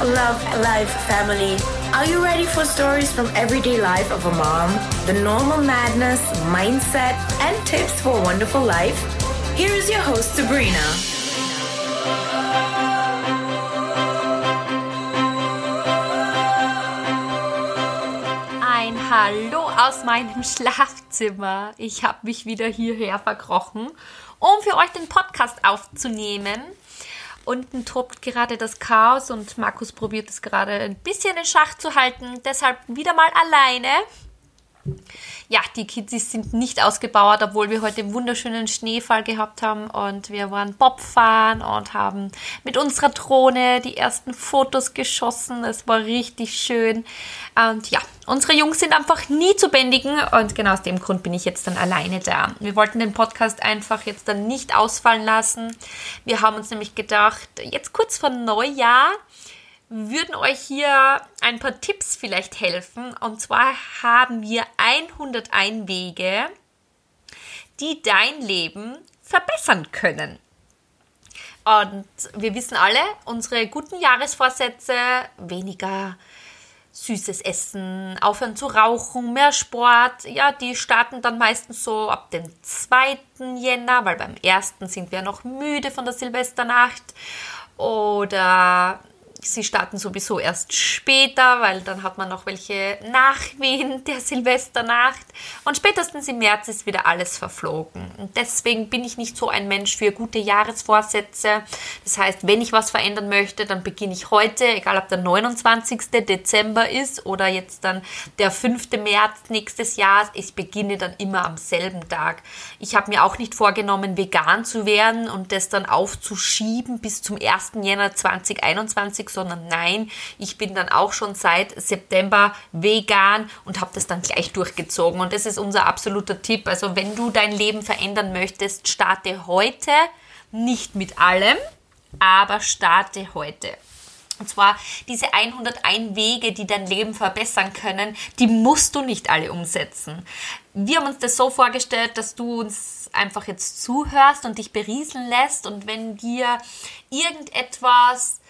love life, family. Are you ready for stories from everyday life of a mom? The normal madness, mindset, and tips for a wonderful life? Here is your host, Sabrina. Ein Hallo aus meinem Schlafzimmer. Ich habe mich wieder hierher verkrochen, um für euch den Podcast aufzunehmen. Unten tobt gerade das Chaos und Markus probiert es gerade ein bisschen in Schach zu halten. Deshalb wieder mal alleine. Ja, die Kids sind nicht ausgebauert, obwohl wir heute wunderschönen Schneefall gehabt haben und wir waren Bob fahren und haben mit unserer Drohne die ersten Fotos geschossen. Es war richtig schön. Und ja, unsere Jungs sind einfach nie zu bändigen und genau aus dem Grund bin ich jetzt dann alleine da. Wir wollten den Podcast einfach jetzt dann nicht ausfallen lassen. Wir haben uns nämlich gedacht, jetzt kurz vor Neujahr würden euch hier ein paar Tipps vielleicht helfen. Und zwar haben wir 101 Wege, die dein Leben verbessern können. Und wir wissen alle, unsere guten Jahresvorsätze, weniger süßes Essen, aufhören zu rauchen, mehr Sport, ja, die starten dann meistens so ab dem 2. Jänner, weil beim 1. sind wir noch müde von der Silvesternacht. Oder sie starten sowieso erst später, weil dann hat man noch welche Nachwehen der Silvesternacht. Und spätestens im März ist wieder alles verflogen. Und deswegen bin ich nicht so ein Mensch für gute Jahresvorsätze. Das heißt, wenn ich was verändern möchte, dann beginne ich heute, egal ob der 29. Dezember ist oder jetzt dann der 5. März nächstes Jahr. Ich beginne dann immer am selben Tag. Ich habe mir auch nicht vorgenommen, vegan zu werden und das dann aufzuschieben bis zum 1. Jänner 2021 sondern nein, ich bin dann auch schon seit September vegan und habe das dann gleich durchgezogen. Und das ist unser absoluter Tipp. Also wenn du dein Leben verändern möchtest, starte heute, nicht mit allem, aber starte heute. Und zwar diese 101 Wege, die dein Leben verbessern können, die musst du nicht alle umsetzen. Wir haben uns das so vorgestellt, dass du uns einfach jetzt zuhörst und dich berieseln lässt und wenn dir irgendetwas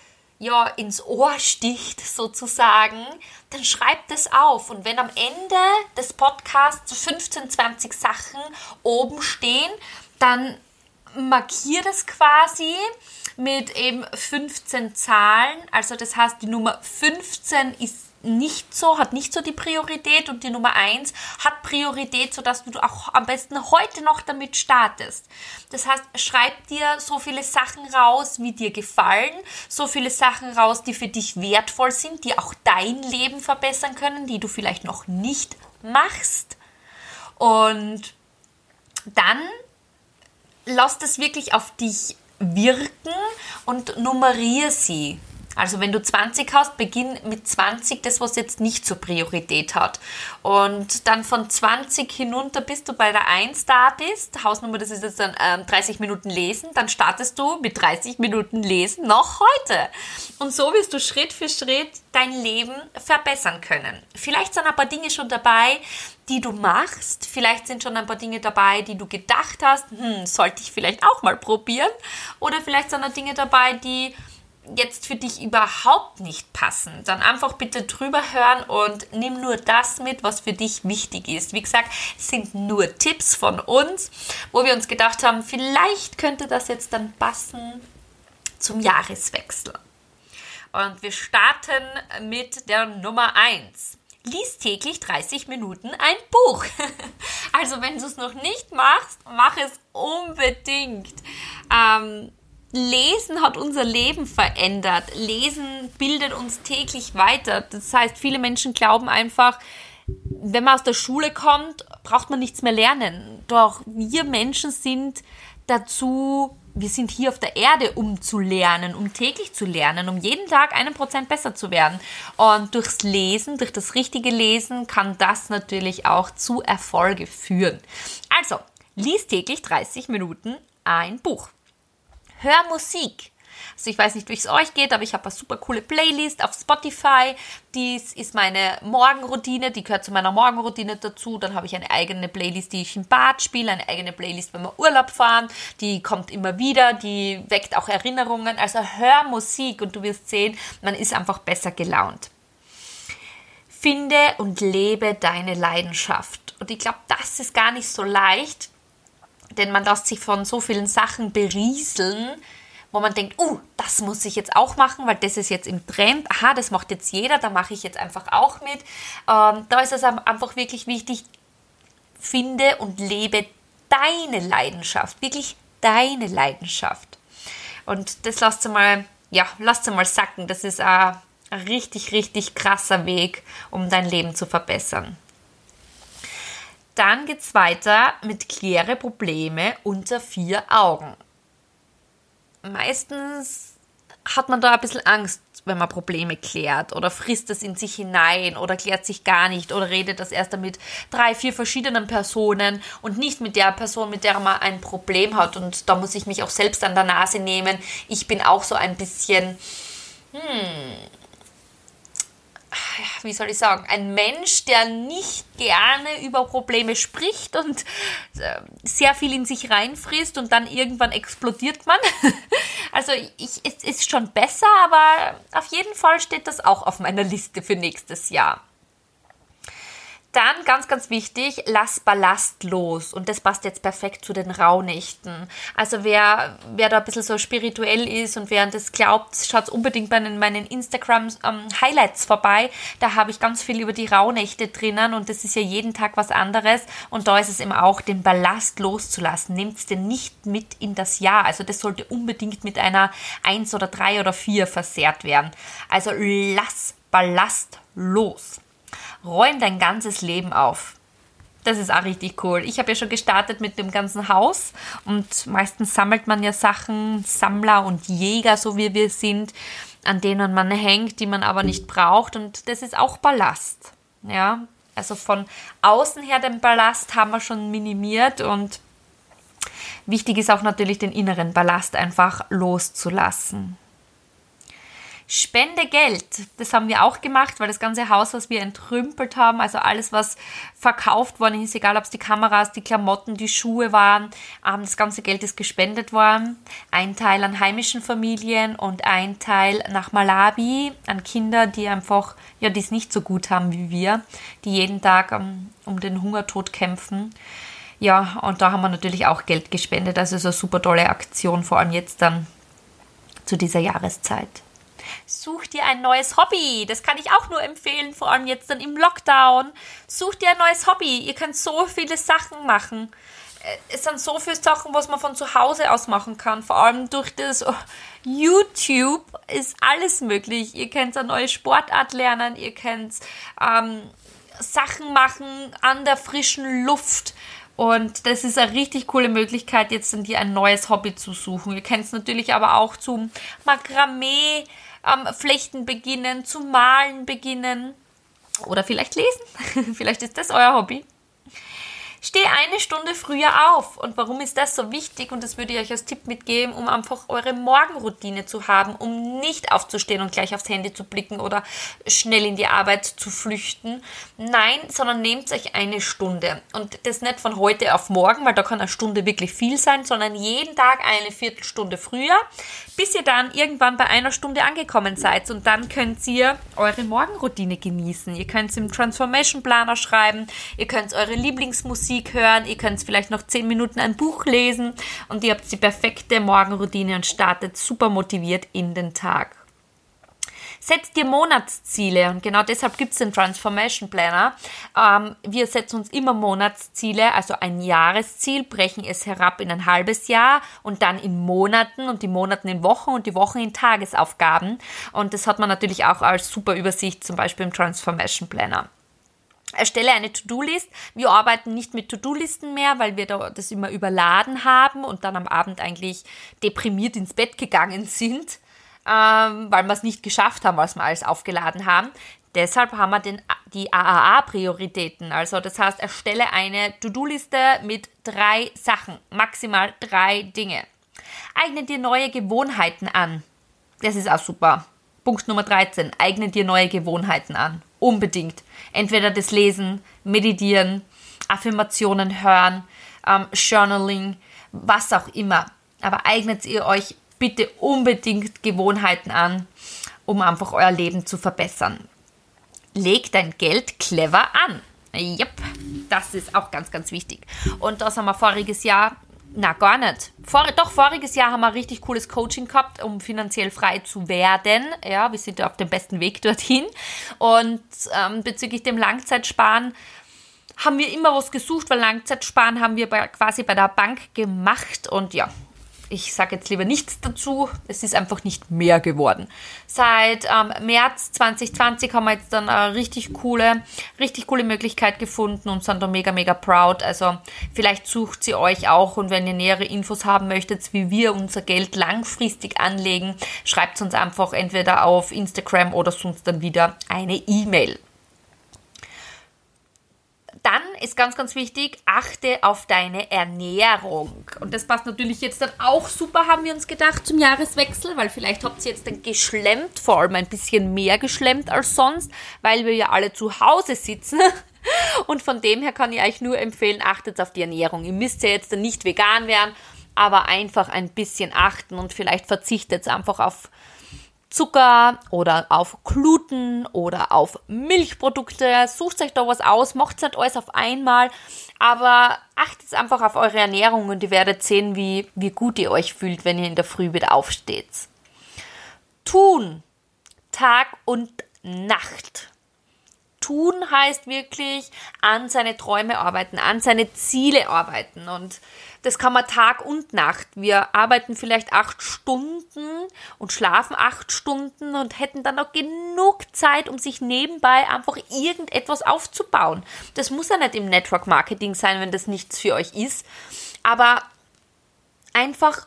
ja ins Ohr sticht sozusagen, dann schreibt es auf. Und wenn am Ende des Podcasts 15, 20 Sachen oben stehen, dann markiert es quasi mit eben 15 Zahlen. Also das heißt, die Nummer 15 ist nicht so, hat nicht so die Priorität und die Nummer 1 hat Priorität, sodass du auch am besten heute noch damit startest. Das heißt, schreib dir so viele Sachen raus, wie dir gefallen, so viele Sachen raus, die für dich wertvoll sind, die auch dein Leben verbessern können, die du vielleicht noch nicht machst. Und dann lass das wirklich auf dich wirken und nummeriere sie. Also wenn du 20 hast, beginn mit 20 das, was jetzt nicht zur Priorität hat. Und dann von 20 hinunter, bis du bei der 1 da bist, Hausnummer, das ist jetzt dann ähm, 30 Minuten lesen, dann startest du mit 30 Minuten lesen noch heute. Und so wirst du Schritt für Schritt dein Leben verbessern können. Vielleicht sind ein paar Dinge schon dabei, die du machst. Vielleicht sind schon ein paar Dinge dabei, die du gedacht hast, hm, sollte ich vielleicht auch mal probieren. Oder vielleicht sind da Dinge dabei, die jetzt für dich überhaupt nicht passen, dann einfach bitte drüber hören und nimm nur das mit, was für dich wichtig ist. Wie gesagt, es sind nur Tipps von uns, wo wir uns gedacht haben, vielleicht könnte das jetzt dann passen zum Jahreswechsel. Und wir starten mit der Nummer 1. Lies täglich 30 Minuten ein Buch. Also wenn du es noch nicht machst, mach es unbedingt. Ähm, Lesen hat unser Leben verändert. Lesen bildet uns täglich weiter. Das heißt, viele Menschen glauben einfach, wenn man aus der Schule kommt, braucht man nichts mehr lernen. Doch wir Menschen sind dazu, wir sind hier auf der Erde, um zu lernen, um täglich zu lernen, um jeden Tag einen Prozent besser zu werden. Und durchs Lesen, durch das richtige Lesen, kann das natürlich auch zu Erfolge führen. Also, lies täglich 30 Minuten ein Buch. Hör Musik. Also ich weiß nicht, wie es euch geht, aber ich habe eine super coole Playlist auf Spotify. Dies ist meine Morgenroutine, die gehört zu meiner Morgenroutine dazu. Dann habe ich eine eigene Playlist, die ich im Bad spiele, eine eigene Playlist, wenn wir Urlaub fahren. Die kommt immer wieder, die weckt auch Erinnerungen. Also hör Musik und du wirst sehen, man ist einfach besser gelaunt. Finde und lebe deine Leidenschaft. Und ich glaube, das ist gar nicht so leicht, denn man lässt sich von so vielen Sachen berieseln, wo man denkt, uh, das muss ich jetzt auch machen, weil das ist jetzt im Trend. Aha, das macht jetzt jeder, da mache ich jetzt einfach auch mit. Ähm, da ist es einfach wirklich wichtig, finde und lebe deine Leidenschaft, wirklich deine Leidenschaft. Und das lasst ihr mal, ja, lasst ihr mal sacken. Das ist ein, ein richtig, richtig krasser Weg, um dein Leben zu verbessern. Dann geht es weiter mit kläre Probleme unter vier Augen. Meistens hat man da ein bisschen Angst, wenn man Probleme klärt oder frisst es in sich hinein oder klärt sich gar nicht oder redet das erst mit drei, vier verschiedenen Personen und nicht mit der Person, mit der man ein Problem hat. Und da muss ich mich auch selbst an der Nase nehmen. Ich bin auch so ein bisschen, hm, wie soll ich sagen, ein Mensch, der nicht gerne über Probleme spricht und äh, sehr viel in sich reinfrisst und dann irgendwann explodiert man. Also ich, es ist schon besser, aber auf jeden Fall steht das auch auf meiner Liste für nächstes Jahr. Dann ganz, ganz wichtig, lass Ballast los. Und das passt jetzt perfekt zu den Rauhnächten. Also wer, wer da ein bisschen so spirituell ist und wer das glaubt, schaut unbedingt bei meinen Instagram-Highlights ähm, vorbei. Da habe ich ganz viel über die Rauhnächte drinnen und das ist ja jeden Tag was anderes. Und da ist es eben auch, den Ballast loszulassen. Nehmt es denn nicht mit in das Jahr. Also das sollte unbedingt mit einer 1 oder 3 oder 4 versehrt werden. Also lass Ballast los räum dein ganzes Leben auf. Das ist auch richtig cool. Ich habe ja schon gestartet mit dem ganzen Haus und meistens sammelt man ja Sachen, Sammler und Jäger, so wie wir sind, an denen man hängt, die man aber nicht braucht und das ist auch Ballast. Ja, also von außen her den Ballast haben wir schon minimiert und wichtig ist auch natürlich den inneren Ballast einfach loszulassen. Spende Geld. Das haben wir auch gemacht, weil das ganze Haus, was wir entrümpelt haben, also alles, was verkauft worden ist, egal ob es die Kameras, die Klamotten, die Schuhe waren, ähm, das ganze Geld ist gespendet worden. Ein Teil an heimischen Familien und ein Teil nach Malawi an Kinder, die einfach, ja, die es nicht so gut haben wie wir, die jeden Tag um, um den Hungertod kämpfen. Ja, und da haben wir natürlich auch Geld gespendet. Also so eine super tolle Aktion, vor allem jetzt dann zu dieser Jahreszeit. Such dir ein neues Hobby. Das kann ich auch nur empfehlen, vor allem jetzt dann im Lockdown. Such dir ein neues Hobby. Ihr könnt so viele Sachen machen. Äh, es sind so viele Sachen, was man von zu Hause aus machen kann. Vor allem durch das oh, YouTube ist alles möglich. Ihr könnt eine neue Sportart lernen. Ihr könnt ähm, Sachen machen an der frischen Luft. Und das ist eine richtig coole Möglichkeit, jetzt dir ein neues Hobby zu suchen. Ihr könnt es natürlich aber auch zum Makramee ähm, Flechten beginnen, zu malen beginnen oder vielleicht lesen. vielleicht ist das euer Hobby. Steh eine Stunde früher auf. Und warum ist das so wichtig? Und das würde ich euch als Tipp mitgeben, um einfach eure Morgenroutine zu haben, um nicht aufzustehen und gleich aufs Handy zu blicken oder schnell in die Arbeit zu flüchten. Nein, sondern nehmt euch eine Stunde. Und das nicht von heute auf morgen, weil da kann eine Stunde wirklich viel sein, sondern jeden Tag eine Viertelstunde früher, bis ihr dann irgendwann bei einer Stunde angekommen seid. Und dann könnt ihr eure Morgenroutine genießen. Ihr könnt es im Transformation Planer schreiben, ihr könnt eure Lieblingsmusik Musik hören, ihr könnt vielleicht noch 10 Minuten ein Buch lesen und ihr habt die perfekte Morgenroutine und startet super motiviert in den Tag. Setzt dir Monatsziele und genau deshalb gibt es den Transformation Planner. Ähm, wir setzen uns immer Monatsziele, also ein Jahresziel, brechen es herab in ein halbes Jahr und dann in Monaten und die Monaten in Wochen und die Wochen in Tagesaufgaben. Und das hat man natürlich auch als super Übersicht, zum Beispiel im Transformation Planner. Erstelle eine To-Do-List. Wir arbeiten nicht mit To-Do-Listen mehr, weil wir da das immer überladen haben und dann am Abend eigentlich deprimiert ins Bett gegangen sind, ähm, weil wir es nicht geschafft haben, was wir alles aufgeladen haben. Deshalb haben wir den, die AAA-Prioritäten. Also das heißt, erstelle eine To-Do-Liste mit drei Sachen, maximal drei Dinge. Eigne dir neue Gewohnheiten an. das ist auch super. Punkt Nummer 13. Eigne dir neue Gewohnheiten an. Unbedingt. Entweder das Lesen, Meditieren, Affirmationen hören, ähm, Journaling, was auch immer. Aber eignet ihr euch bitte unbedingt Gewohnheiten an, um einfach euer Leben zu verbessern. Legt dein Geld clever an. Yep, das ist auch ganz, ganz wichtig. Und das haben wir voriges Jahr na, gar nicht. Vor, doch, voriges Jahr haben wir ein richtig cooles Coaching gehabt, um finanziell frei zu werden. Ja, wir sind auf dem besten Weg dorthin. Und ähm, bezüglich dem Langzeitsparen haben wir immer was gesucht, weil Langzeitsparen haben wir bei, quasi bei der Bank gemacht. Und ja, ich sage jetzt lieber nichts dazu. Es ist einfach nicht mehr geworden. Seit ähm, März 2020 haben wir jetzt dann eine richtig coole, richtig coole Möglichkeit gefunden und sind da mega, mega proud. Also vielleicht sucht sie euch auch und wenn ihr nähere Infos haben möchtet, wie wir unser Geld langfristig anlegen, schreibt uns einfach entweder auf Instagram oder sonst dann wieder eine E-Mail. Dann ist ganz, ganz wichtig, achte auf deine Ernährung. Und das passt natürlich jetzt dann auch super, haben wir uns gedacht, zum Jahreswechsel, weil vielleicht habt ihr jetzt dann geschlemmt, vor allem ein bisschen mehr geschlemmt als sonst, weil wir ja alle zu Hause sitzen. Und von dem her kann ich euch nur empfehlen, achtet auf die Ernährung. Ihr müsst ja jetzt dann nicht vegan werden, aber einfach ein bisschen achten und vielleicht verzichtet einfach auf Zucker oder auf Gluten oder auf Milchprodukte. Sucht euch da was aus, macht nicht alles auf einmal, aber achtet einfach auf eure Ernährung und ihr werdet sehen, wie, wie gut ihr euch fühlt, wenn ihr in der Früh wieder aufsteht. Tun. Tag und Nacht. Tun heißt wirklich an seine Träume arbeiten, an seine Ziele arbeiten und das kann man Tag und Nacht. Wir arbeiten vielleicht acht Stunden und schlafen acht Stunden und hätten dann auch genug Zeit, um sich nebenbei einfach irgendetwas aufzubauen. Das muss ja nicht im Network Marketing sein, wenn das nichts für euch ist. Aber einfach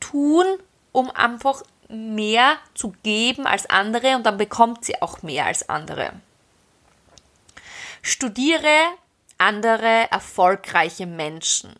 tun, um einfach mehr zu geben als andere und dann bekommt sie auch mehr als andere. Studiere andere erfolgreiche Menschen.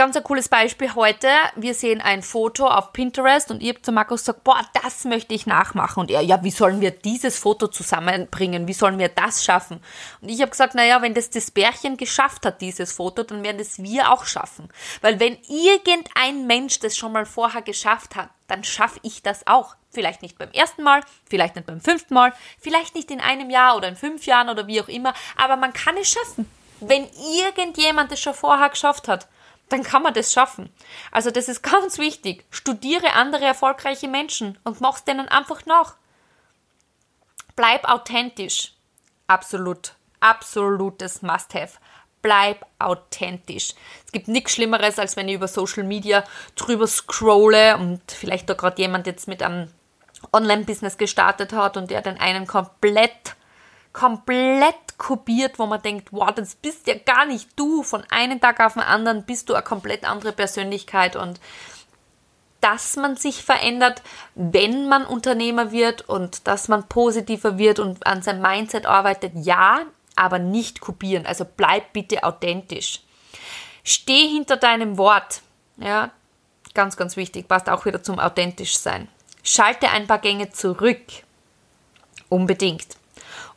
Ganz ein cooles Beispiel heute. Wir sehen ein Foto auf Pinterest und ihr habt zu Markus gesagt, boah, das möchte ich nachmachen. Und er, ja, wie sollen wir dieses Foto zusammenbringen? Wie sollen wir das schaffen? Und ich habe gesagt, naja, wenn das das Bärchen geschafft hat, dieses Foto, dann werden das wir auch schaffen. Weil wenn irgendein Mensch das schon mal vorher geschafft hat, dann schaffe ich das auch. Vielleicht nicht beim ersten Mal, vielleicht nicht beim fünften Mal, vielleicht nicht in einem Jahr oder in fünf Jahren oder wie auch immer, aber man kann es schaffen. Wenn irgendjemand es schon vorher geschafft hat, dann kann man das schaffen. Also das ist ganz wichtig. Studiere andere erfolgreiche Menschen und mach's denen einfach nach. Bleib authentisch. Absolut. Absolutes Must-Have. Bleib authentisch. Es gibt nichts Schlimmeres, als wenn ich über Social Media drüber scrolle und vielleicht da gerade jemand jetzt mit einem Online-Business gestartet hat und der den einen komplett komplett kopiert, wo man denkt, wow, das bist ja gar nicht du. Von einem Tag auf den anderen bist du eine komplett andere Persönlichkeit und dass man sich verändert, wenn man Unternehmer wird und dass man positiver wird und an seinem Mindset arbeitet, ja, aber nicht kopieren. Also bleib bitte authentisch. Steh hinter deinem Wort. Ja, ganz, ganz wichtig, passt auch wieder zum authentisch sein. Schalte ein paar Gänge zurück. Unbedingt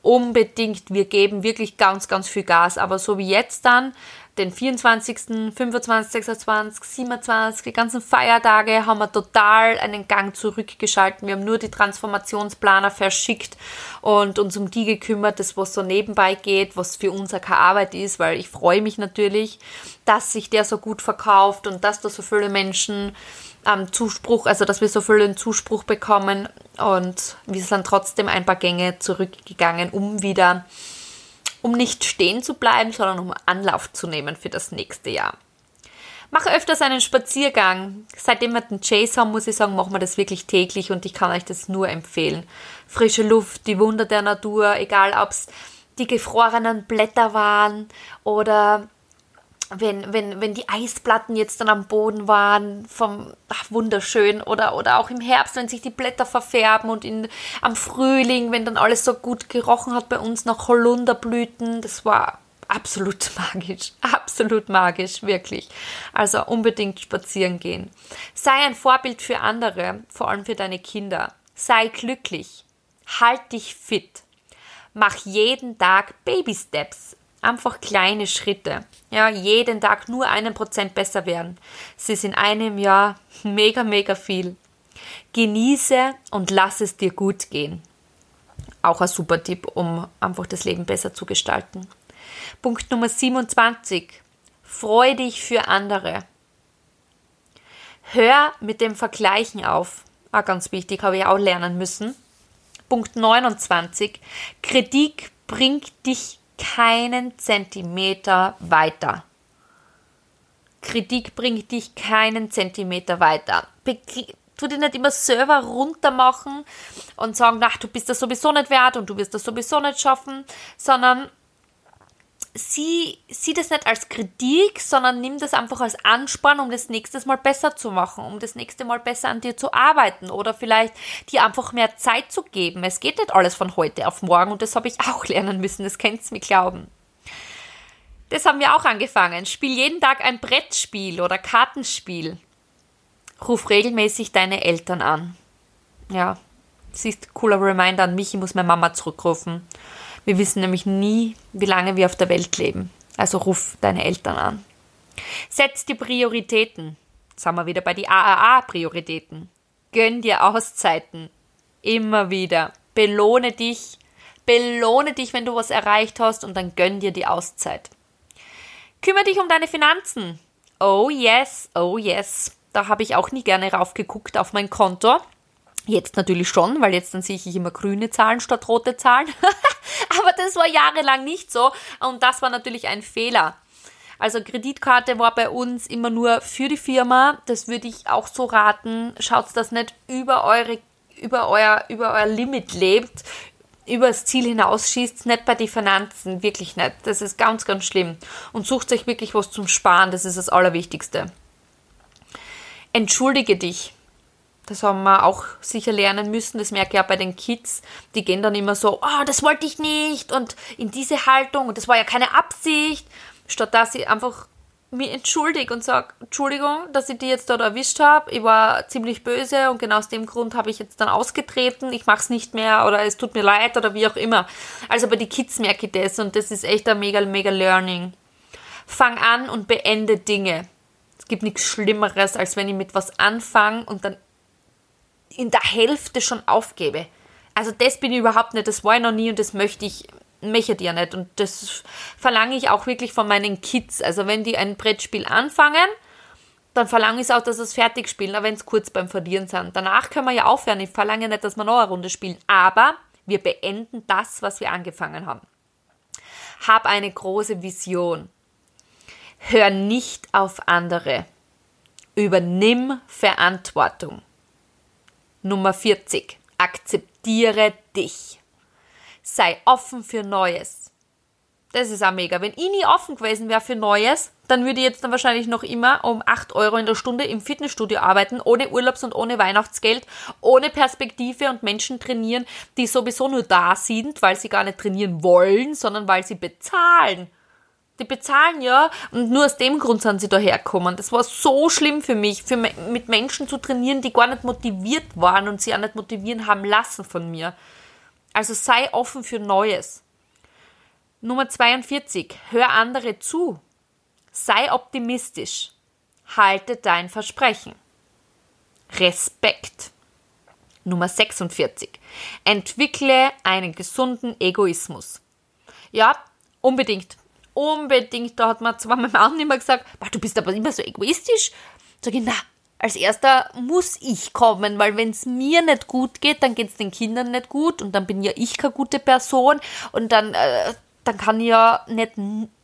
unbedingt, wir geben wirklich ganz, ganz viel Gas. Aber so wie jetzt dann, den 24., 25., 26., 27, die ganzen Feiertage haben wir total einen Gang zurückgeschalten. Wir haben nur die Transformationsplaner verschickt und uns um die gekümmert, das was so nebenbei geht, was für uns keine Arbeit ist, weil ich freue mich natürlich, dass sich der so gut verkauft und dass da so viele Menschen ähm, Zuspruch, also dass wir so viel Zuspruch bekommen und wir sind trotzdem ein paar Gänge zurückgegangen, um wieder, um nicht stehen zu bleiben, sondern um Anlauf zu nehmen für das nächste Jahr. Mache öfters einen Spaziergang. Seitdem wir den Chase haben, muss ich sagen, machen wir das wirklich täglich und ich kann euch das nur empfehlen. Frische Luft, die Wunder der Natur, egal ob es die gefrorenen Blätter waren oder wenn, wenn, wenn die Eisplatten jetzt dann am Boden waren, vom ach, wunderschön, oder, oder auch im Herbst, wenn sich die Blätter verfärben und in, am Frühling, wenn dann alles so gut gerochen hat bei uns nach Holunderblüten, das war absolut magisch, absolut magisch, wirklich. Also unbedingt spazieren gehen. Sei ein Vorbild für andere, vor allem für deine Kinder. Sei glücklich. Halt dich fit. Mach jeden Tag Baby Steps. Einfach kleine Schritte. Ja, jeden Tag nur einen Prozent besser werden. Sie ist in einem Jahr mega, mega viel. Genieße und lass es dir gut gehen. Auch ein super Tipp, um einfach das Leben besser zu gestalten. Punkt Nummer 27. Freu dich für andere. Hör mit dem Vergleichen auf. War ganz wichtig, habe ich auch lernen müssen. Punkt 29. Kritik bringt dich keinen Zentimeter weiter. Kritik bringt dich keinen Zentimeter weiter. Tu dich nicht immer selber runtermachen und sagen, ach, du bist das sowieso nicht wert und du wirst das sowieso nicht schaffen, sondern sieh, sieh das nicht als Kritik, sondern nimm das einfach als Ansporn, um das nächste Mal besser zu machen, um das nächste Mal besser an dir zu arbeiten oder vielleicht dir einfach mehr Zeit zu geben. Es geht nicht alles von heute auf morgen und das habe ich auch lernen müssen, das könnt ihr mir glauben. Das haben wir auch angefangen. Spiel jeden Tag ein Brettspiel oder Kartenspiel. Ruf regelmäßig deine Eltern an. Ja, siehst, cooler Reminder an mich, ich muss meine Mama zurückrufen. Wir wissen nämlich nie, wie lange wir auf der Welt leben. Also ruf deine Eltern an. Setz die Prioritäten. Jetzt haben wir wieder bei die AAA-Prioritäten. Gönn dir Auszeiten. Immer wieder. Belohne dich. Belohne dich, wenn du was erreicht hast und dann gönn dir die Auszeit. Kümmere dich um deine Finanzen. Oh yes, oh yes. Da habe ich auch nie gerne raufgeguckt auf mein Konto. Jetzt natürlich schon, weil jetzt dann sehe ich immer grüne Zahlen statt rote Zahlen. Aber das war jahrelang nicht so und das war natürlich ein Fehler. Also Kreditkarte war bei uns immer nur für die Firma. Das würde ich auch so raten. Schaut, dass nicht über eure über euer über euer Limit lebt, über das Ziel hinausschießt, nicht bei den Finanzen, wirklich nicht. Das ist ganz, ganz schlimm. Und sucht euch wirklich was zum Sparen, das ist das Allerwichtigste. Entschuldige dich das haben wir auch sicher lernen müssen. Das merke ich auch bei den Kids. Die gehen dann immer so, oh, das wollte ich nicht und in diese Haltung und das war ja keine Absicht. Statt dass ich einfach mich entschuldige und sage, Entschuldigung, dass ich die jetzt dort erwischt habe. Ich war ziemlich böse und genau aus dem Grund habe ich jetzt dann ausgetreten. Ich mache es nicht mehr oder es tut mir leid oder wie auch immer. Also bei den Kids merke ich das und das ist echt ein mega, mega Learning. Fang an und beende Dinge. Es gibt nichts Schlimmeres, als wenn ich mit was anfange und dann in der Hälfte schon aufgebe. Also das bin ich überhaupt nicht, das war ich noch nie und das möchte ich, möchte ich ja nicht. Und das verlange ich auch wirklich von meinen Kids. Also wenn die ein Brettspiel anfangen, dann verlange ich es auch, dass sie es fertig spielen, auch wenn es kurz beim Verlieren sind. Danach können wir ja aufhören. Ich verlange nicht, dass wir noch eine Runde spielen. Aber wir beenden das, was wir angefangen haben. Hab eine große Vision. Hör nicht auf andere. Übernimm Verantwortung. Nummer 40. Akzeptiere dich. Sei offen für Neues. Das ist auch mega. Wenn ich nie offen gewesen wäre für Neues, dann würde ich jetzt dann wahrscheinlich noch immer um 8 Euro in der Stunde im Fitnessstudio arbeiten, ohne Urlaubs- und ohne Weihnachtsgeld, ohne Perspektive und Menschen trainieren, die sowieso nur da sind, weil sie gar nicht trainieren wollen, sondern weil sie bezahlen. Die bezahlen ja und nur aus dem Grund sind sie dahergekommen. Das war so schlimm für mich, für mit Menschen zu trainieren, die gar nicht motiviert waren und sie auch nicht motivieren haben lassen von mir. Also sei offen für Neues. Nummer 42. Hör andere zu. Sei optimistisch. Halte dein Versprechen. Respekt. Nummer 46. Entwickle einen gesunden Egoismus. Ja, unbedingt unbedingt, da hat man zwar meinem Mann immer gesagt, du bist aber immer so egoistisch. Sag ich, na, als erster muss ich kommen, weil wenn es mir nicht gut geht, dann geht es den Kindern nicht gut und dann bin ja ich keine gute Person und dann, äh, dann kann ich ja nicht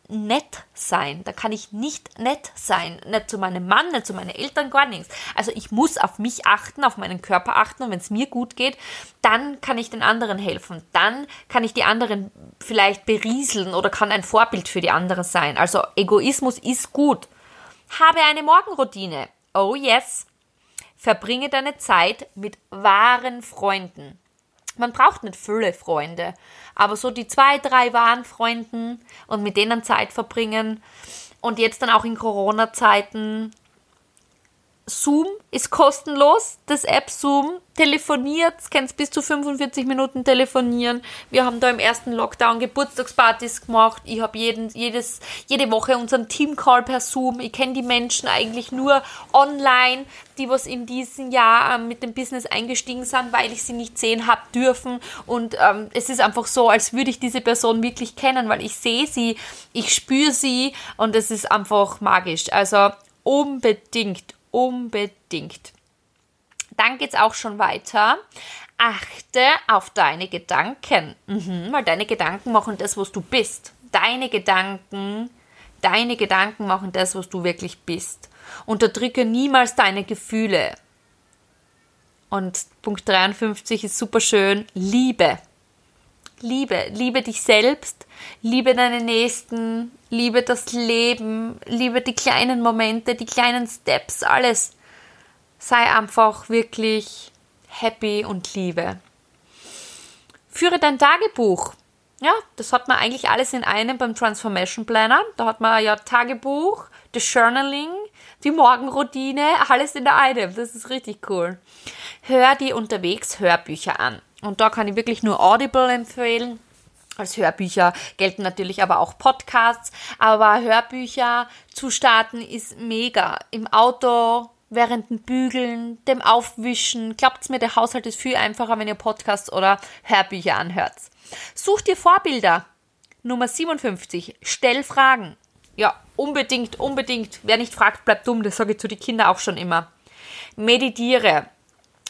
nett sein. Da kann ich nicht nett sein. Nicht zu meinem Mann, nicht zu meinen Eltern, gar nichts. Also ich muss auf mich achten, auf meinen Körper achten und wenn es mir gut geht, dann kann ich den anderen helfen. Dann kann ich die anderen vielleicht berieseln oder kann ein Vorbild für die anderen sein. Also Egoismus ist gut. Habe eine Morgenroutine. Oh yes. Verbringe deine Zeit mit wahren Freunden. Man braucht nicht viele Freunde, aber so die zwei, drei wahren Freunden und mit denen Zeit verbringen und jetzt dann auch in Corona-Zeiten Zoom ist kostenlos, das App Zoom. Telefoniert, kannst bis zu 45 Minuten telefonieren. Wir haben da im ersten Lockdown Geburtstagspartys gemacht. Ich habe jedes, jede Woche unseren Teamcall per Zoom. Ich kenne die Menschen eigentlich nur online, die was in diesem Jahr ähm, mit dem Business eingestiegen sind, weil ich sie nicht sehen habe dürfen. Und ähm, es ist einfach so, als würde ich diese Person wirklich kennen, weil ich sehe sie, ich spüre sie und es ist einfach magisch. Also unbedingt, unbedingt. Dann geht es auch schon weiter. Achte auf deine Gedanken, mhm, weil deine Gedanken machen das, was du bist. Deine Gedanken, deine Gedanken machen das, was du wirklich bist. Unterdrücke niemals deine Gefühle. Und Punkt 53 ist super schön. Liebe. Liebe. Liebe dich selbst. Liebe deine Nächsten liebe das Leben, liebe die kleinen Momente, die kleinen Steps, alles. Sei einfach wirklich happy und liebe. Führe dein Tagebuch. Ja, das hat man eigentlich alles in einem beim Transformation Planner. Da hat man ja Tagebuch, das Journaling, die Morgenroutine, alles in der einem. Das ist richtig cool. Hör dir unterwegs Hörbücher an. Und da kann ich wirklich nur Audible empfehlen als Hörbücher gelten natürlich aber auch Podcasts, aber Hörbücher zu starten ist mega. Im Auto, während dem Bügeln, dem Aufwischen. Glaubt's mir, der Haushalt ist viel einfacher, wenn ihr Podcasts oder Hörbücher anhört. Such dir Vorbilder. Nummer 57. Stell Fragen. Ja, unbedingt, unbedingt. Wer nicht fragt, bleibt dumm. Das sage ich zu den Kindern auch schon immer. Meditiere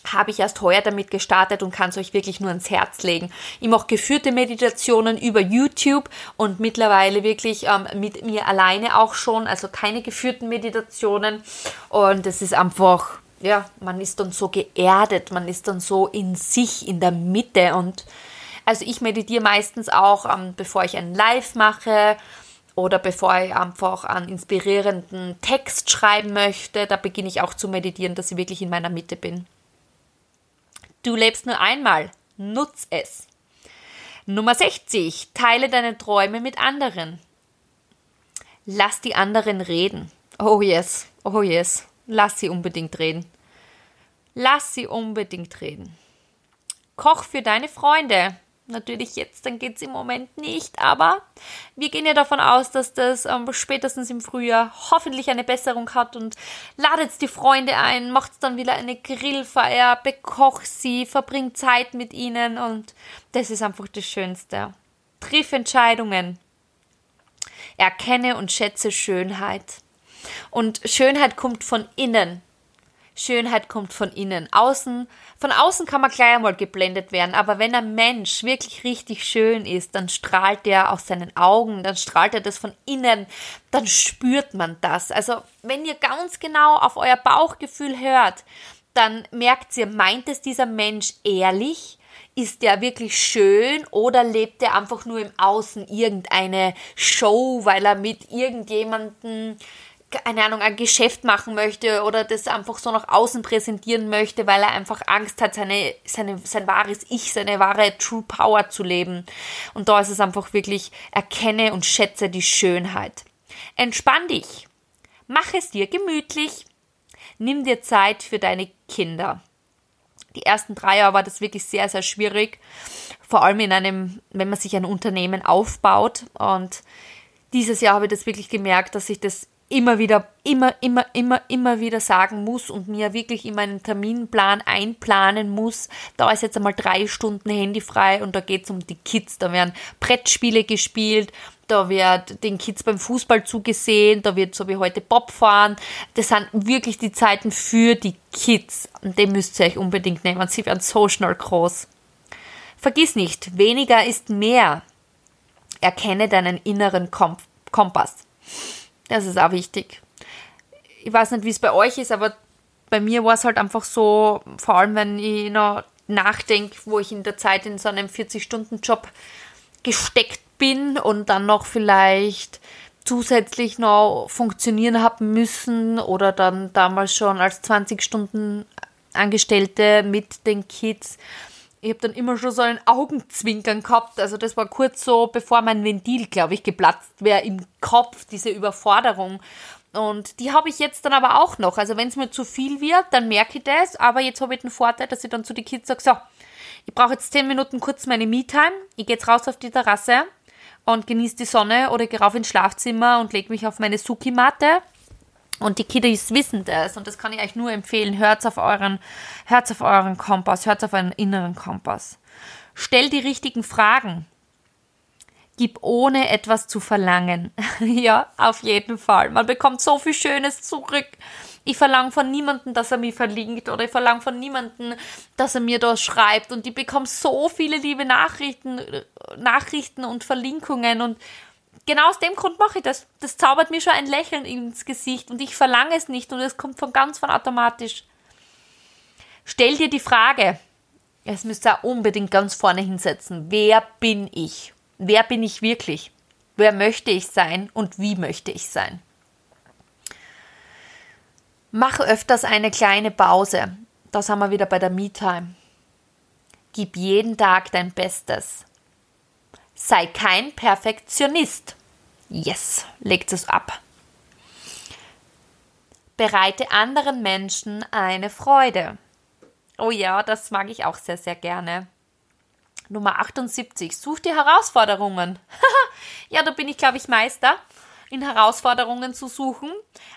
habe ich erst heuer damit gestartet und kann es euch wirklich nur ans Herz legen. Ich mache geführte Meditationen über YouTube und mittlerweile wirklich ähm, mit mir alleine auch schon, also keine geführten Meditationen. Und es ist einfach, ja, man ist dann so geerdet, man ist dann so in sich, in der Mitte. Und also ich meditiere meistens auch, ähm, bevor ich ein Live mache oder bevor ich einfach einen inspirierenden Text schreiben möchte. Da beginne ich auch zu meditieren, dass ich wirklich in meiner Mitte bin. Du lebst nur einmal. Nutz es. Nummer 60. Teile deine Träume mit anderen. Lass die anderen reden. Oh yes, oh yes. Lass sie unbedingt reden. Lass sie unbedingt reden. Koch für deine Freunde natürlich jetzt, dann geht es im Moment nicht, aber wir gehen ja davon aus, dass das ähm, spätestens im Frühjahr hoffentlich eine Besserung hat und ladet die Freunde ein, macht dann wieder eine Grillfeier, bekocht sie, verbringt Zeit mit ihnen und das ist einfach das Schönste. Triff Entscheidungen. Erkenne und schätze Schönheit. Und Schönheit kommt von innen. Schönheit kommt von innen. Außen, von außen kann man gleich einmal geblendet werden, aber wenn ein Mensch wirklich richtig schön ist, dann strahlt er aus seinen Augen, dann strahlt er das von innen, dann spürt man das. Also, wenn ihr ganz genau auf euer Bauchgefühl hört, dann merkt ihr, meint es dieser Mensch ehrlich? Ist der wirklich schön oder lebt er einfach nur im Außen irgendeine Show, weil er mit irgendjemandem keine Ahnung, ein Geschäft machen möchte oder das einfach so nach außen präsentieren möchte, weil er einfach Angst hat, seine, seine, sein wahres Ich, seine wahre True Power zu leben. Und da ist es einfach wirklich, erkenne und schätze die Schönheit. Entspann dich. Mach es dir gemütlich. Nimm dir Zeit für deine Kinder. Die ersten drei Jahre war das wirklich sehr, sehr schwierig. Vor allem in einem, wenn man sich ein Unternehmen aufbaut. Und dieses Jahr habe ich das wirklich gemerkt, dass ich das immer wieder, immer, immer, immer, immer wieder sagen muss und mir wirklich in meinen Terminplan einplanen muss. Da ist jetzt einmal drei Stunden handyfrei und da geht es um die Kids. Da werden Brettspiele gespielt, da wird den Kids beim Fußball zugesehen, da wird so wie heute Bob fahren. Das sind wirklich die Zeiten für die Kids. Und den müsst ihr euch unbedingt nehmen. Sie werden so schnell groß. Vergiss nicht, weniger ist mehr. Erkenne deinen inneren Kompass. Das ist auch wichtig. Ich weiß nicht, wie es bei euch ist, aber bei mir war es halt einfach so, vor allem wenn ich noch nachdenke, wo ich in der Zeit in so einem 40-Stunden-Job gesteckt bin und dann noch vielleicht zusätzlich noch funktionieren haben müssen oder dann damals schon als 20 Stunden Angestellte mit den Kids ich habe dann immer schon so einen Augenzwinkern gehabt. Also das war kurz so, bevor mein Ventil, glaube ich, geplatzt wäre im Kopf, diese Überforderung. Und die habe ich jetzt dann aber auch noch. Also wenn es mir zu viel wird, dann merke ich das. Aber jetzt habe ich den Vorteil, dass ich dann zu den Kids sage, so, ich brauche jetzt zehn Minuten kurz meine Me-Time. Ich gehe jetzt raus auf die Terrasse und genieße die Sonne oder gehe rauf ins Schlafzimmer und lege mich auf meine Suki-Matte. Und die Kiddies wissen das und das kann ich euch nur empfehlen. Hört auf euren, hört auf euren Kompass, hört auf euren inneren Kompass. Stell die richtigen Fragen. Gib ohne etwas zu verlangen. ja, auf jeden Fall. Man bekommt so viel Schönes zurück. Ich verlange von niemandem, dass er mich verlinkt oder ich verlange von niemandem, dass er mir das schreibt und ich bekomme so viele liebe Nachrichten, Nachrichten und Verlinkungen und genau aus dem Grund mache ich das. Das zaubert mir schon ein Lächeln ins Gesicht und ich verlange es nicht und es kommt von ganz von automatisch. Stell dir die Frage, es müsst ihr unbedingt ganz vorne hinsetzen. Wer bin ich? Wer bin ich wirklich? Wer möchte ich sein und wie möchte ich sein? Mach öfters eine kleine Pause. Das haben wir wieder bei der Me-Time. Gib jeden Tag dein Bestes. Sei kein Perfektionist. Yes, legt es ab. Bereite anderen Menschen eine Freude. Oh ja, das mag ich auch sehr, sehr gerne. Nummer 78. Such dir Herausforderungen. ja, da bin ich, glaube ich, Meister in Herausforderungen zu suchen.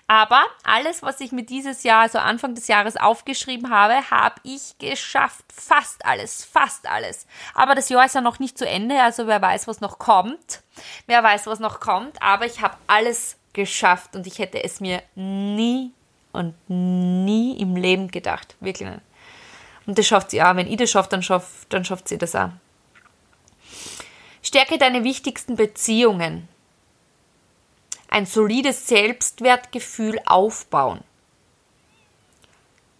Aber alles, was ich mir dieses Jahr, also Anfang des Jahres aufgeschrieben habe, habe ich geschafft. Fast alles, fast alles. Aber das Jahr ist ja noch nicht zu Ende, also wer weiß, was noch kommt. Wer weiß, was noch kommt. Aber ich habe alles geschafft und ich hätte es mir nie und nie im Leben gedacht. Wirklich nicht. Und das schafft sie auch. Wenn ich das schaffe, dann schafft, dann schafft sie das auch. Stärke deine wichtigsten Beziehungen. Ein solides Selbstwertgefühl aufbauen.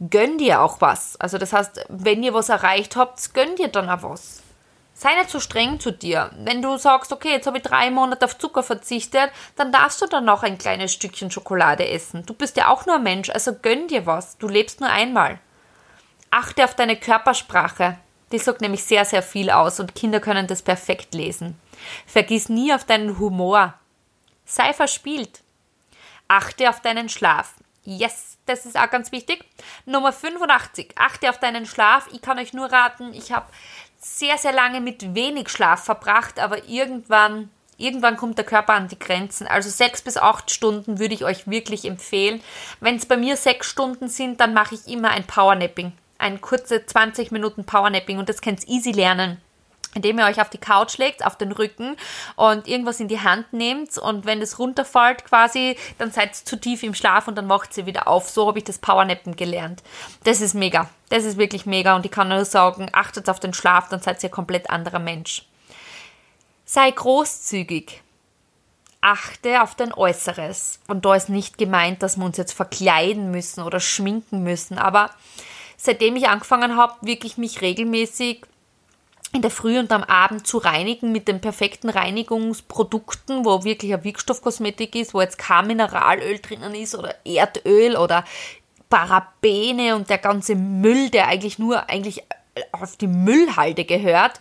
Gönn dir auch was. Also das heißt, wenn ihr was erreicht habt, gönn dir dann auch was. Sei nicht so streng zu dir. Wenn du sagst, okay, jetzt habe ich drei Monate auf Zucker verzichtet, dann darfst du dann noch ein kleines Stückchen Schokolade essen. Du bist ja auch nur ein Mensch, also gönn dir was. Du lebst nur einmal. Achte auf deine Körpersprache. Die sagt nämlich sehr, sehr viel aus und Kinder können das perfekt lesen. Vergiss nie auf deinen Humor. Sei verspielt. Achte auf deinen Schlaf. Yes, das ist auch ganz wichtig. Nummer 85. Achte auf deinen Schlaf. Ich kann euch nur raten, ich habe sehr, sehr lange mit wenig Schlaf verbracht, aber irgendwann, irgendwann kommt der Körper an die Grenzen. Also sechs bis acht Stunden würde ich euch wirklich empfehlen. Wenn es bei mir sechs Stunden sind, dann mache ich immer ein Powernapping ein kurze 20 Minuten Powernapping und das könnt ihr easy lernen indem ihr euch auf die Couch legt, auf den Rücken und irgendwas in die Hand nehmt und wenn es runterfällt quasi, dann seid ihr zu tief im Schlaf und dann macht sie wieder auf. So habe ich das Powernappen gelernt. Das ist mega. Das ist wirklich mega und ich kann nur sagen, achtet auf den Schlaf, dann seid ihr ein komplett anderer Mensch. Sei großzügig. Achte auf dein Äußeres. Und da ist nicht gemeint, dass wir uns jetzt verkleiden müssen oder schminken müssen, aber seitdem ich angefangen habe, wirklich mich regelmäßig in der Früh und am Abend zu reinigen mit den perfekten Reinigungsprodukten, wo wirklich eine Wirkstoffkosmetik ist, wo jetzt kein Mineralöl drinnen ist oder Erdöl oder Parabene und der ganze Müll, der eigentlich nur eigentlich auf die Müllhalde gehört,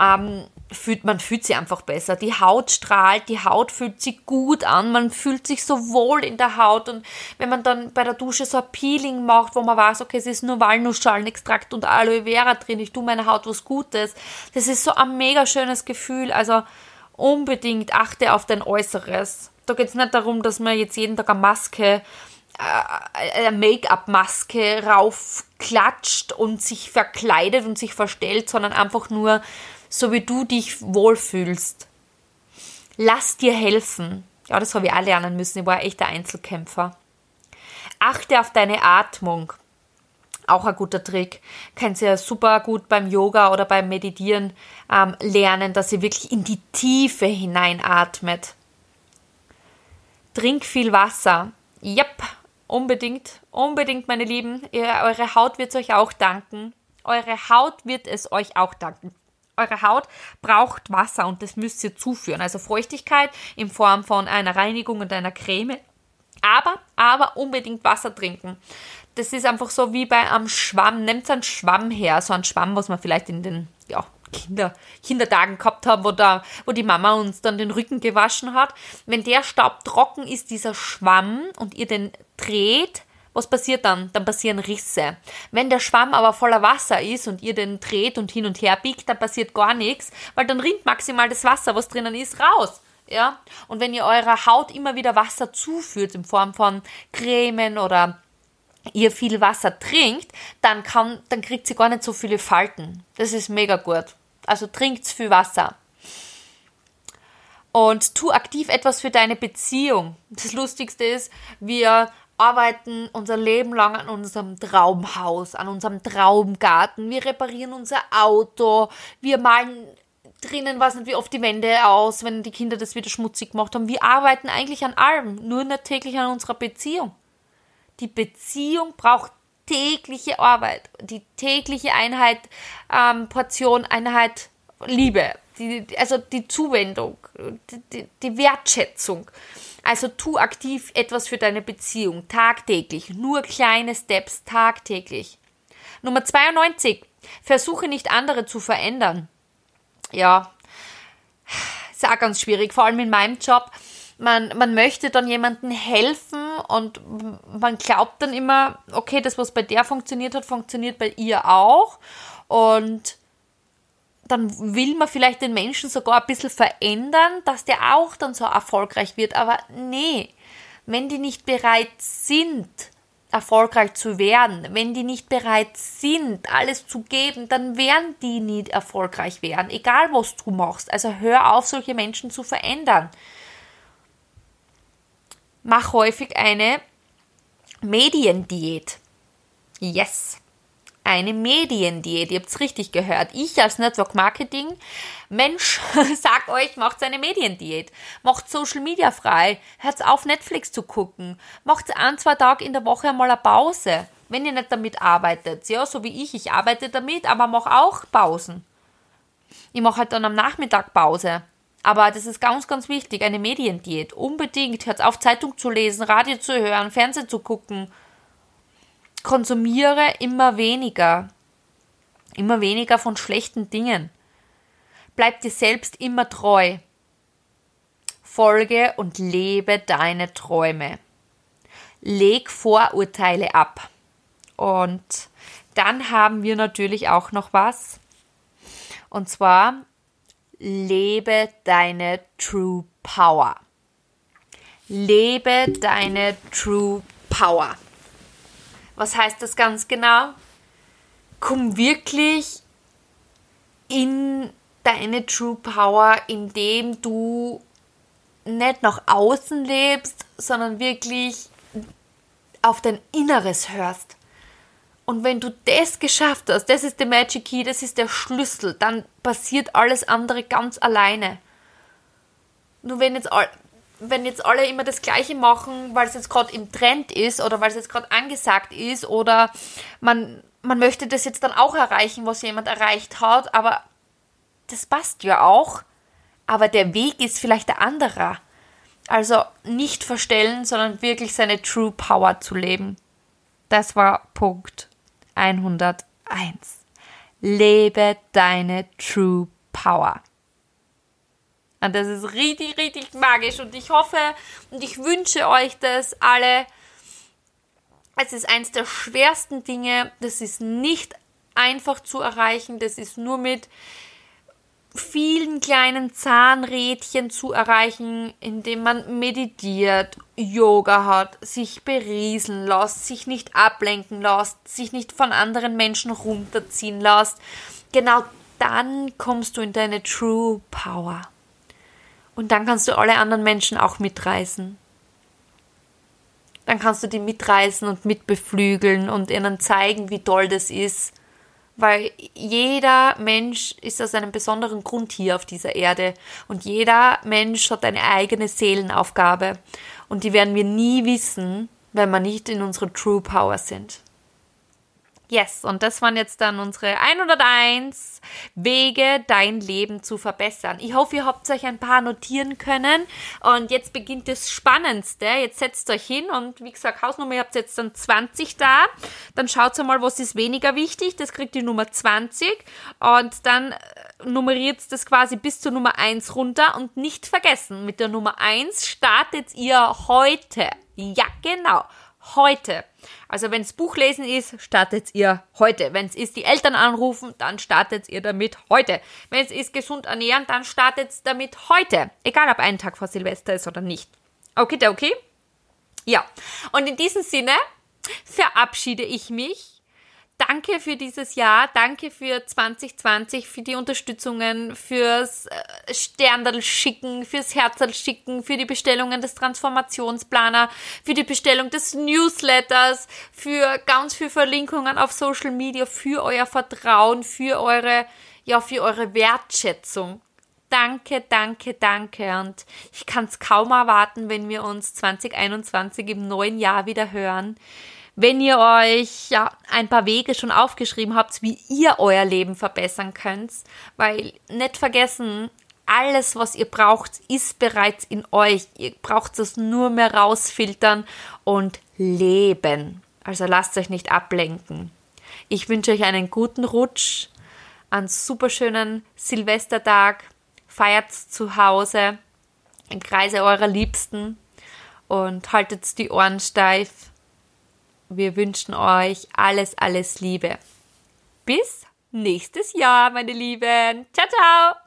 ähm, fühlt, man fühlt sich einfach besser. Die Haut strahlt, die Haut fühlt sich gut an, man fühlt sich so wohl in der Haut und wenn man dann bei der Dusche so ein Peeling macht, wo man weiß, okay, es ist nur Walnussschalenextrakt und Aloe Vera drin, ich tue meiner Haut was Gutes, das ist so ein mega schönes Gefühl, also unbedingt achte auf dein Äußeres. Da geht es nicht darum, dass man jetzt jeden Tag eine Maske äh, eine Make-up-Maske raufklatscht und sich verkleidet und sich verstellt, sondern einfach nur so wie du dich wohlfühlst. Lass dir helfen. Ja, das habe ich auch lernen müssen. Ich war ein echter Einzelkämpfer. Achte auf deine Atmung. Auch ein guter Trick. Könnt ihr super gut beim Yoga oder beim Meditieren ähm, lernen, dass ihr wirklich in die Tiefe hineinatmet. Trink viel Wasser. Yep, unbedingt, unbedingt, meine Lieben. Ihr, eure Haut wird es euch auch danken. Eure Haut wird es euch auch danken eure Haut braucht Wasser und das müsst ihr zuführen. Also Feuchtigkeit in Form von einer Reinigung und einer Creme. Aber, aber unbedingt Wasser trinken. das ist einfach so wie bei einem Schwamm. Nehmt einen Schwamm her, so einen Schwamm, was man vielleicht in den ja, Kinder, Kindertagen gehabt haben, wo, da, wo die Mama uns dann den Rücken gewaschen hat. Wenn der Staub trocken ist, dieser Schwamm, und ihr den dreht, was passiert dann? Dann passieren Risse. Wenn der Schwamm aber voller Wasser ist und ihr den dreht und hin und her biegt, dann passiert gar nichts, weil dann rinnt maximal das Wasser, was drinnen ist, raus. Ja? Und wenn ihr eurer Haut immer wieder Wasser zuführt in Form von Cremen oder ihr viel Wasser trinkt, dann kann, dann kriegt sie gar nicht so viele Falten. Das ist mega gut. Also trinkt viel Wasser. Und tu aktiv etwas für deine Beziehung. Das Lustigste ist, wir arbeiten unser Leben lang an unserem Traumhaus, an unserem Traumgarten. Wir reparieren unser Auto. Wir malen drinnen, weiß nicht wie oft die Wände aus, wenn die Kinder das wieder schmutzig gemacht haben. Wir arbeiten eigentlich an allem, nur nicht täglich an unserer Beziehung. Die Beziehung braucht tägliche Arbeit, die tägliche Einheit, ähm, Portion, Einheit, Liebe, die, also die Zuwendung, die, die Wertschätzung. Also tu aktiv etwas für deine Beziehung, tagtäglich, nur kleine Steps tagtäglich. Nummer 92. Versuche nicht andere zu verändern. Ja, ist auch ganz schwierig, vor allem in meinem Job man, man möchte dann jemandem helfen und man glaubt dann immer, okay, das, was bei der funktioniert hat, funktioniert bei ihr auch. Und dann will man vielleicht den Menschen sogar ein bisschen verändern, dass der auch dann so erfolgreich wird. Aber nee, wenn die nicht bereit sind, erfolgreich zu werden, wenn die nicht bereit sind, alles zu geben, dann werden die nicht erfolgreich werden, egal was du machst. Also hör auf, solche Menschen zu verändern mache häufig eine Mediendiät. Yes. Eine Mediendiät. Ihr habt es richtig gehört. Ich als Network Marketing Mensch sag euch, macht eine Mediendiät. Macht Social Media frei. Hört auf, Netflix zu gucken. Macht ein, zwei Tage in der Woche einmal eine Pause. Wenn ihr nicht damit arbeitet. Ja, so wie ich. Ich arbeite damit, aber mache auch Pausen. Ich mache halt dann am Nachmittag Pause. Aber das ist ganz, ganz wichtig, eine Mediendiät. Unbedingt. Hört auf, Zeitung zu lesen, Radio zu hören, Fernsehen zu gucken. Konsumiere immer weniger. Immer weniger von schlechten Dingen. Bleib dir selbst immer treu. Folge und lebe deine Träume. Leg Vorurteile ab. Und dann haben wir natürlich auch noch was. Und zwar lebe deine True Power. Lebe deine True Power. Was heißt das ganz genau? Komm wirklich in deine True Power, indem du nicht nach außen lebst, sondern wirklich auf dein Inneres hörst. Und wenn du das geschafft hast, das ist der Magic Key, das ist der Schlüssel, dann passiert alles andere ganz alleine. Nur wenn jetzt, wenn jetzt alle immer das Gleiche machen, weil es jetzt gerade im Trend ist oder weil es jetzt gerade angesagt ist oder man, man möchte das jetzt dann auch erreichen, was jemand erreicht hat, aber das passt ja auch, aber der Weg ist vielleicht der andere. Also nicht verstellen, sondern wirklich seine True Power zu leben. Das war Punkt 101. Lebe deine True Power. Und das ist richtig, richtig magisch. Und ich hoffe und ich wünsche euch das alle. Es ist eins der schwersten Dinge. Das ist nicht einfach zu erreichen. Das ist nur mit vielen kleinen Zahnrädchen zu erreichen, indem man meditiert, Yoga hat, sich berieseln lässt, sich nicht ablenken lässt, sich nicht von anderen Menschen runterziehen lässt. Genau dann kommst du in deine True Power. Und dann kannst du alle anderen Menschen auch mitreißen. Dann kannst du die mitreißen und mitbeflügeln und ihnen zeigen, wie toll das ist weil jeder Mensch ist aus einem besonderen Grund hier auf dieser Erde und jeder Mensch hat eine eigene Seelenaufgabe und die werden wir nie wissen, wenn wir nicht in unserer True Power sind. Yes, und das waren jetzt dann unsere 101 Wege, dein Leben zu verbessern. Ich hoffe, ihr habt euch ein paar notieren können. Und jetzt beginnt das Spannendste. Jetzt setzt euch hin und wie gesagt, Hausnummer, ihr habt jetzt dann 20 da. Dann schaut mal, was ist weniger wichtig. Das kriegt die Nummer 20. Und dann äh, nummeriert das quasi bis zur Nummer 1 runter. Und nicht vergessen, mit der Nummer 1 startet ihr heute. Ja, genau heute. Also wenn es Buchlesen ist, startet ihr heute. Wenn es ist die Eltern anrufen, dann startet ihr damit heute. Wenn es ist gesund ernähren, dann startet damit heute. Egal ob ein Tag vor Silvester ist oder nicht. Okay, okay? Ja. Und in diesem Sinne verabschiede ich mich danke für dieses Jahr, danke für 2020, für die Unterstützungen, fürs äh, Sterndal schicken, fürs Herzal schicken, für die Bestellungen des Transformationsplaner, für die Bestellung des Newsletters, für ganz viel Verlinkungen auf Social Media, für euer Vertrauen, für eure, ja, für eure Wertschätzung. Danke, danke, danke. Und ich kann es kaum erwarten, wenn wir uns 2021 im neuen Jahr wieder hören wenn ihr euch ja ein paar Wege schon aufgeschrieben habt, wie ihr euer Leben verbessern könnt, weil nicht vergessen, alles, was ihr braucht, ist bereits in euch. Ihr braucht es nur mehr rausfiltern und leben. Also lasst euch nicht ablenken. Ich wünsche euch einen guten Rutsch, einen superschönen Silvestertag, feiert zu Hause im Kreise eurer Liebsten und haltet die Ohren steif wir wünschen euch alles, alles Liebe. Bis nächstes Jahr, meine Lieben. Ciao, ciao.